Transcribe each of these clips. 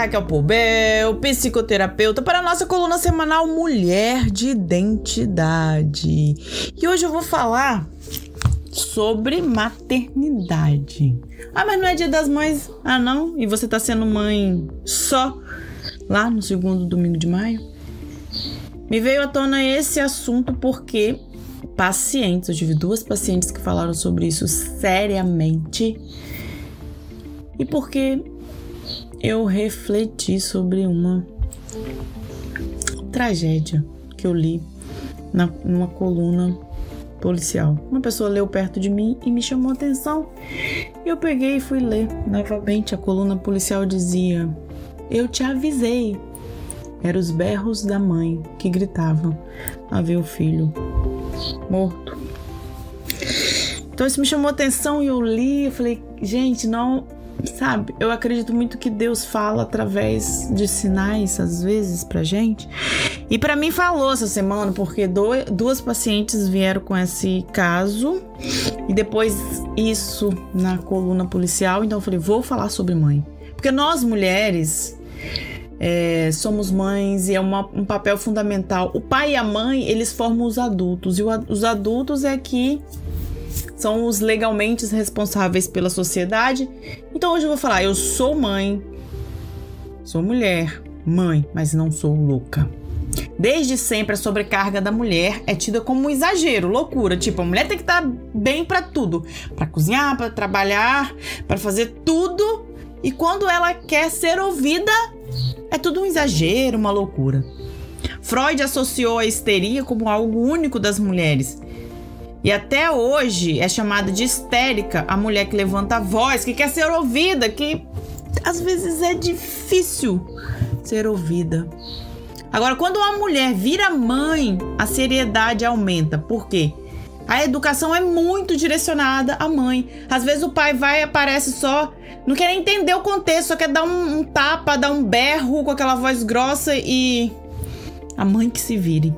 Raquel Poubel, psicoterapeuta, para a nossa coluna semanal Mulher de Identidade. E hoje eu vou falar sobre maternidade. Ah, mas não é dia das mães? Ah, não? E você tá sendo mãe só lá no segundo domingo de maio? Me veio à tona esse assunto porque pacientes, eu tive duas pacientes que falaram sobre isso seriamente. E porque eu refleti sobre uma tragédia que eu li na, numa coluna policial. Uma pessoa leu perto de mim e me chamou a atenção. Eu peguei e fui ler novamente. A coluna policial dizia: Eu te avisei. Eram os berros da mãe que gritavam a ver o filho morto. Então isso me chamou a atenção e eu li. Eu falei: Gente, não sabe? Eu acredito muito que Deus fala através de sinais, às vezes, pra gente. E para mim falou essa semana, porque duas pacientes vieram com esse caso e depois isso na coluna policial. Então eu falei, vou falar sobre mãe. Porque nós mulheres é, somos mães e é uma, um papel fundamental. O pai e a mãe, eles formam os adultos. E o, os adultos é que são os legalmente responsáveis pela sociedade. Então hoje eu vou falar: eu sou mãe, sou mulher, mãe, mas não sou louca. Desde sempre a sobrecarga da mulher é tida como um exagero, loucura. Tipo, a mulher tem que estar bem para tudo, para cozinhar, para trabalhar, para fazer tudo. E quando ela quer ser ouvida, é tudo um exagero, uma loucura. Freud associou a histeria como algo único das mulheres e até hoje é chamada de histérica a mulher que levanta a voz, que quer ser ouvida, que às vezes é difícil ser ouvida. Agora, quando uma mulher vira mãe, a seriedade aumenta. Por quê? A educação é muito direcionada à mãe. Às vezes o pai vai e aparece só, não quer entender o contexto, só quer dar um, um tapa, dar um berro com aquela voz grossa e. A mãe que se vire.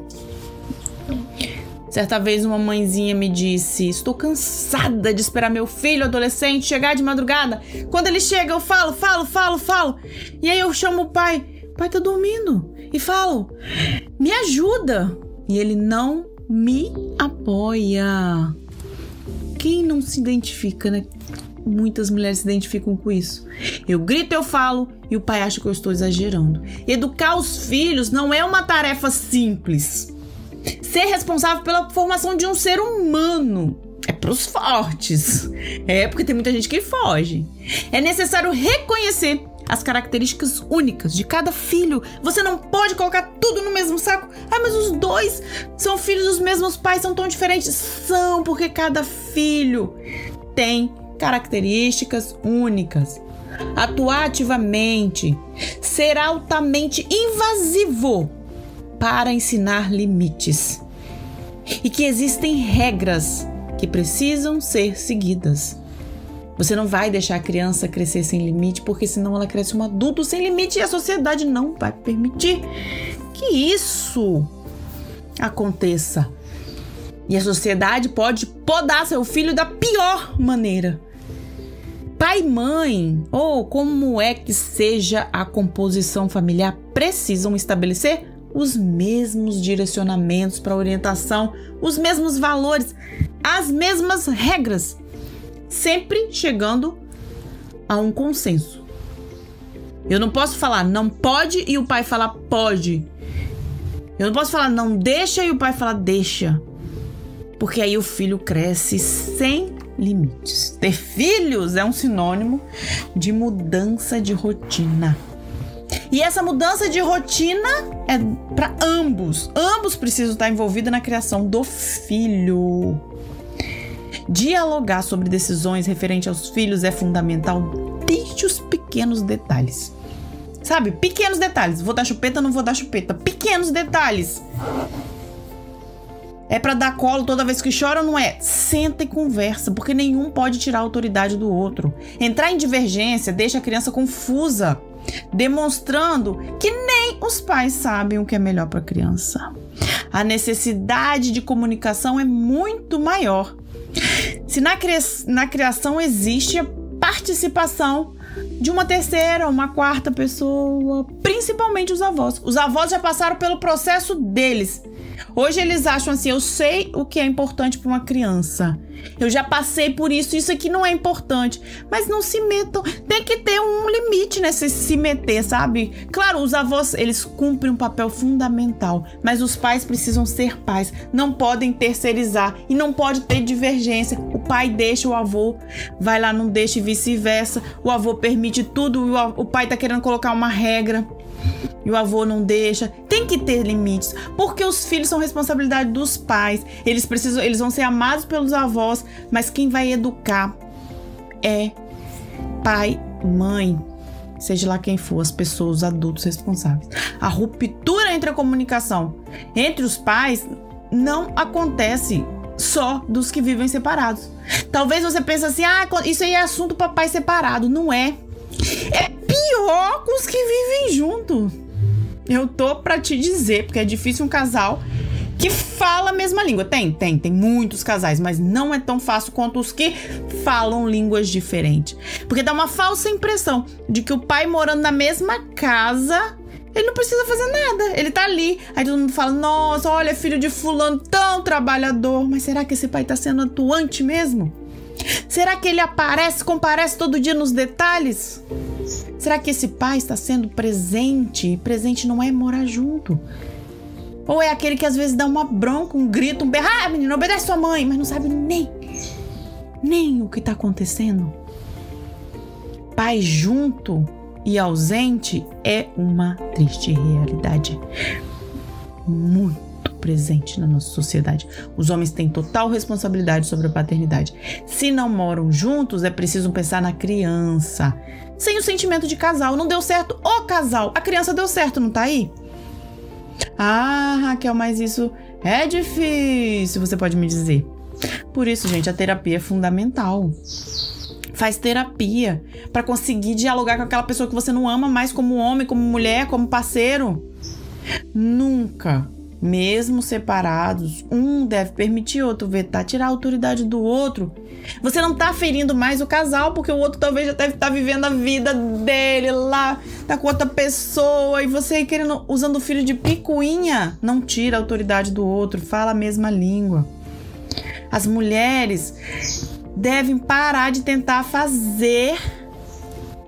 Certa vez uma mãezinha me disse: Estou cansada de esperar meu filho adolescente chegar de madrugada. Quando ele chega, eu falo, falo, falo, falo. E aí eu chamo o pai: Pai, tá dormindo. E falo: Me ajuda. E ele não me apoia. Quem não se identifica, né? Muitas mulheres se identificam com isso. Eu grito, eu falo e o pai acha que eu estou exagerando. Educar os filhos não é uma tarefa simples ser responsável pela formação de um ser humano. É pros fortes. É porque tem muita gente que foge. É necessário reconhecer as características únicas de cada filho. Você não pode colocar tudo no mesmo saco. Ah, mas os dois são filhos dos mesmos pais, são tão diferentes. São, porque cada filho tem características únicas. Atuar ativamente, ser altamente invasivo para ensinar limites e que existem regras que precisam ser seguidas. Você não vai deixar a criança crescer sem limite, porque senão ela cresce um adulto sem limite e a sociedade não vai permitir que isso aconteça. E a sociedade pode podar seu filho da pior maneira. Pai e mãe, ou como é que seja a composição familiar, precisam estabelecer os mesmos direcionamentos para orientação, os mesmos valores, as mesmas regras, sempre chegando a um consenso. Eu não posso falar não pode e o pai falar pode. Eu não posso falar não deixa e o pai falar deixa. Porque aí o filho cresce sem limites. Ter filhos é um sinônimo de mudança de rotina. E essa mudança de rotina é para ambos. Ambos precisam estar envolvidos na criação do filho. Dialogar sobre decisões referentes aos filhos é fundamental desde os pequenos detalhes. Sabe? Pequenos detalhes. Vou dar chupeta, não vou dar chupeta. Pequenos detalhes. É para dar colo toda vez que chora, não é? Senta e conversa, porque nenhum pode tirar a autoridade do outro. Entrar em divergência deixa a criança confusa demonstrando que nem os pais sabem o que é melhor para a criança. A necessidade de comunicação é muito maior. Se na, na criação existe a participação, de uma terceira, uma quarta pessoa, principalmente os avós. Os avós já passaram pelo processo deles. Hoje eles acham assim: eu sei o que é importante para uma criança. Eu já passei por isso, isso aqui não é importante. Mas não se metam. Tem que ter um limite nesse se meter, sabe? Claro, os avós, eles cumprem um papel fundamental, mas os pais precisam ser pais. Não podem terceirizar e não pode ter divergência. O pai deixa o avô, vai lá, não deixa e vice-versa. O avô permite tudo, o pai tá querendo colocar uma regra e o avô não deixa. Tem que ter limites, porque os filhos são responsabilidade dos pais. Eles precisam, eles vão ser amados pelos avós, mas quem vai educar é pai, mãe, seja lá quem for, as pessoas, os adultos responsáveis. A ruptura entre a comunicação entre os pais não acontece só dos que vivem separados. Talvez você pense assim: "Ah, isso aí é assunto para pai separado". Não é. É pior com os que vivem juntos. Eu tô para te dizer, porque é difícil um casal que fala a mesma língua. Tem, tem, tem muitos casais, mas não é tão fácil quanto os que falam línguas diferentes. Porque dá uma falsa impressão de que o pai morando na mesma casa, ele não precisa fazer nada. Ele tá ali. Aí todo mundo fala: "Nossa, olha, filho de fulano tão trabalhador". Mas será que esse pai tá sendo atuante mesmo? Será que ele aparece, comparece todo dia nos detalhes? Será que esse pai está sendo presente? Presente não é morar junto. Ou é aquele que às vezes dá uma bronca, um grito, um berro, ah, menino, obedece sua mãe, mas não sabe nem, nem o que está acontecendo. Pai junto e ausente é uma triste realidade. Muito presente na nossa sociedade. Os homens têm total responsabilidade sobre a paternidade. Se não moram juntos, é preciso pensar na criança. Sem o sentimento de casal. Não deu certo o casal. A criança deu certo, não tá aí? Ah, Raquel, mas isso é difícil, você pode me dizer. Por isso, gente, a terapia é fundamental. Faz terapia para conseguir dialogar com aquela pessoa que você não ama mais como homem, como mulher, como parceiro. Nunca mesmo separados, um deve permitir outro vetar, tirar a autoridade do outro. Você não tá ferindo mais o casal, porque o outro talvez já deve estar tá vivendo a vida dele lá, tá com outra pessoa, e você querendo, usando o filho de picuinha, não tira a autoridade do outro, fala a mesma língua. As mulheres devem parar de tentar fazer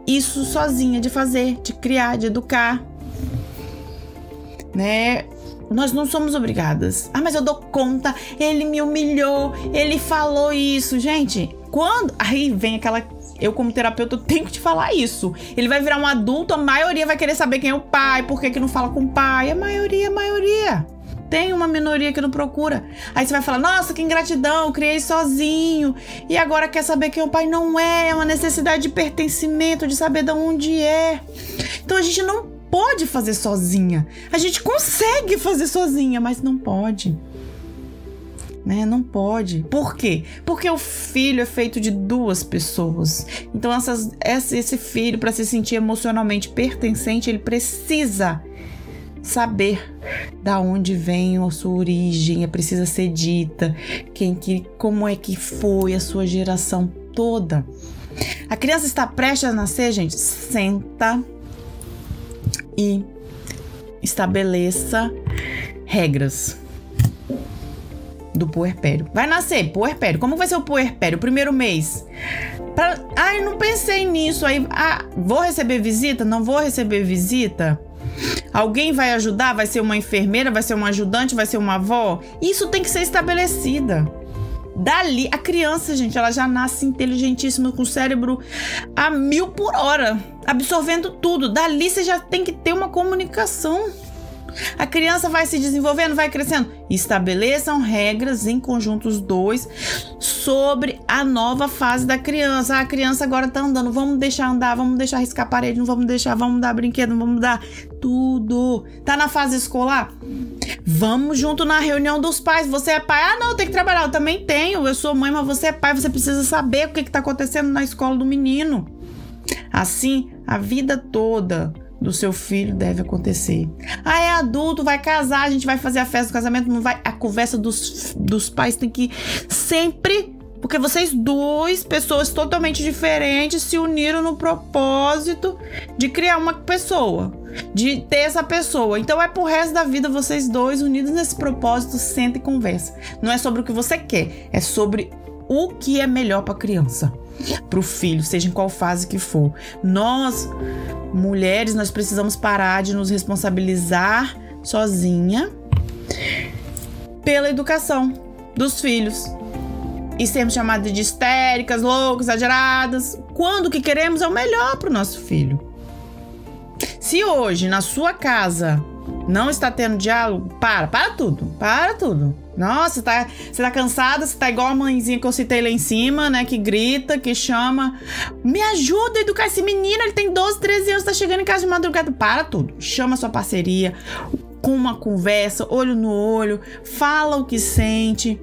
isso sozinha, de fazer, de criar, de educar. Né? Nós não somos obrigadas. Ah, mas eu dou conta, ele me humilhou, ele falou isso. Gente, quando. Aí vem aquela. Eu, como terapeuta, tenho que te falar isso. Ele vai virar um adulto, a maioria vai querer saber quem é o pai, por que, que não fala com o pai. A maioria, a maioria. Tem uma minoria que não procura. Aí você vai falar: nossa, que ingratidão, criei sozinho. E agora quer saber quem é o pai? Não é, é uma necessidade de pertencimento, de saber de onde é. Então a gente não pode fazer sozinha. A gente consegue fazer sozinha, mas não pode. Né? Não pode. Por quê? Porque o filho é feito de duas pessoas. Então, essas, esse filho, para se sentir emocionalmente pertencente, ele precisa saber da onde vem a sua origem, é precisa ser dita, quem que, como é que foi a sua geração toda. A criança está prestes a nascer, gente. Senta, e estabeleça regras do puerpério. Vai nascer, puerpério. Como vai ser o puerpério? Primeiro mês. Pra... Ai, não pensei nisso. Aí, ah, vou receber visita? Não vou receber visita? Alguém vai ajudar? Vai ser uma enfermeira? Vai ser uma ajudante? Vai ser uma avó? Isso tem que ser estabelecida. Dali, a criança, gente, ela já nasce inteligentíssima, com o cérebro a mil por hora, absorvendo tudo. Dali você já tem que ter uma comunicação. A criança vai se desenvolvendo, vai crescendo. Estabeleçam regras em conjuntos dois sobre a nova fase da criança. A criança agora tá andando, vamos deixar andar, vamos deixar riscar a parede, não vamos deixar, vamos dar brinquedo, vamos dar tudo. Tá na fase escolar? Vamos junto na reunião dos pais. Você é pai? Ah, não, tem que trabalhar. Eu também tenho. Eu sou mãe, mas você é pai. Você precisa saber o que, que tá acontecendo na escola do menino. Assim, a vida toda do seu filho deve acontecer. Ah, é adulto, vai casar, a gente vai fazer a festa do casamento, não vai. A conversa dos, dos pais tem que sempre Porque vocês dois, pessoas totalmente diferentes, se uniram no propósito de criar uma pessoa, de ter essa pessoa. Então é pro resto da vida vocês dois unidos nesse propósito, senta e conversa. Não é sobre o que você quer, é sobre o que é melhor para a criança, para o filho, seja em qual fase que for. Nós, mulheres, nós precisamos parar de nos responsabilizar sozinha pela educação dos filhos. E sermos chamadas de histéricas, loucas, exageradas, quando o que queremos é o melhor para o nosso filho. Se hoje na sua casa não está tendo diálogo, para, para tudo, para tudo. Nossa, tá, você tá cansada, você tá igual a mãezinha que eu citei lá em cima, né? Que grita, que chama. Me ajuda a educar esse menino, ele tem 12, 13 anos, tá chegando em casa de madrugada. Para tudo. Chama sua parceria, com uma conversa, olho no olho, fala o que sente.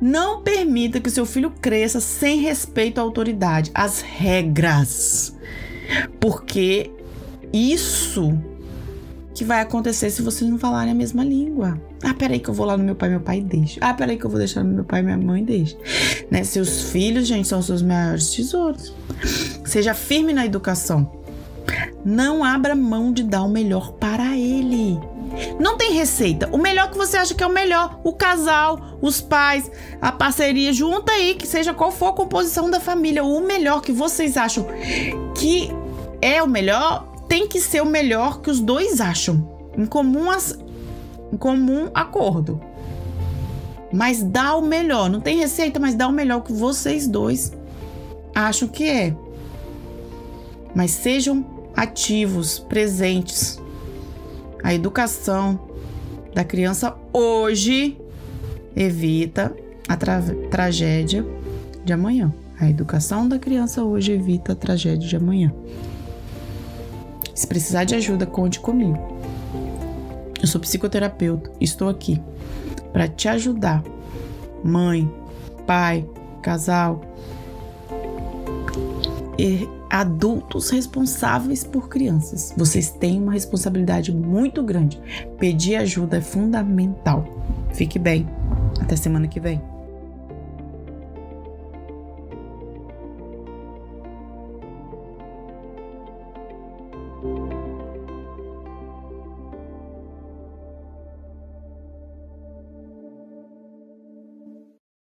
Não permita que seu filho cresça sem respeito à autoridade, às regras. Porque isso que vai acontecer se vocês não falarem a mesma língua. Ah, peraí que eu vou lá no meu pai, meu pai deixa. Ah, peraí que eu vou deixar no meu pai, minha mãe deixa. Né? Seus filhos, gente, são seus maiores tesouros. Seja firme na educação. Não abra mão de dar o melhor para ele. Não tem receita. O melhor que você acha que é o melhor, o casal, os pais, a parceria, junta aí, que seja qual for a composição da família, o melhor que vocês acham que é o melhor, tem que ser o melhor que os dois acham, em comum, as, em comum acordo. Mas dá o melhor, não tem receita, mas dá o melhor que vocês dois acham que é. Mas sejam ativos, presentes. A educação da criança hoje evita a tra tragédia de amanhã. A educação da criança hoje evita a tragédia de amanhã. Se precisar de ajuda, conte comigo. Eu sou psicoterapeuta, estou aqui para te ajudar. Mãe, pai, casal e adultos responsáveis por crianças. Vocês têm uma responsabilidade muito grande. Pedir ajuda é fundamental. Fique bem. Até semana que vem.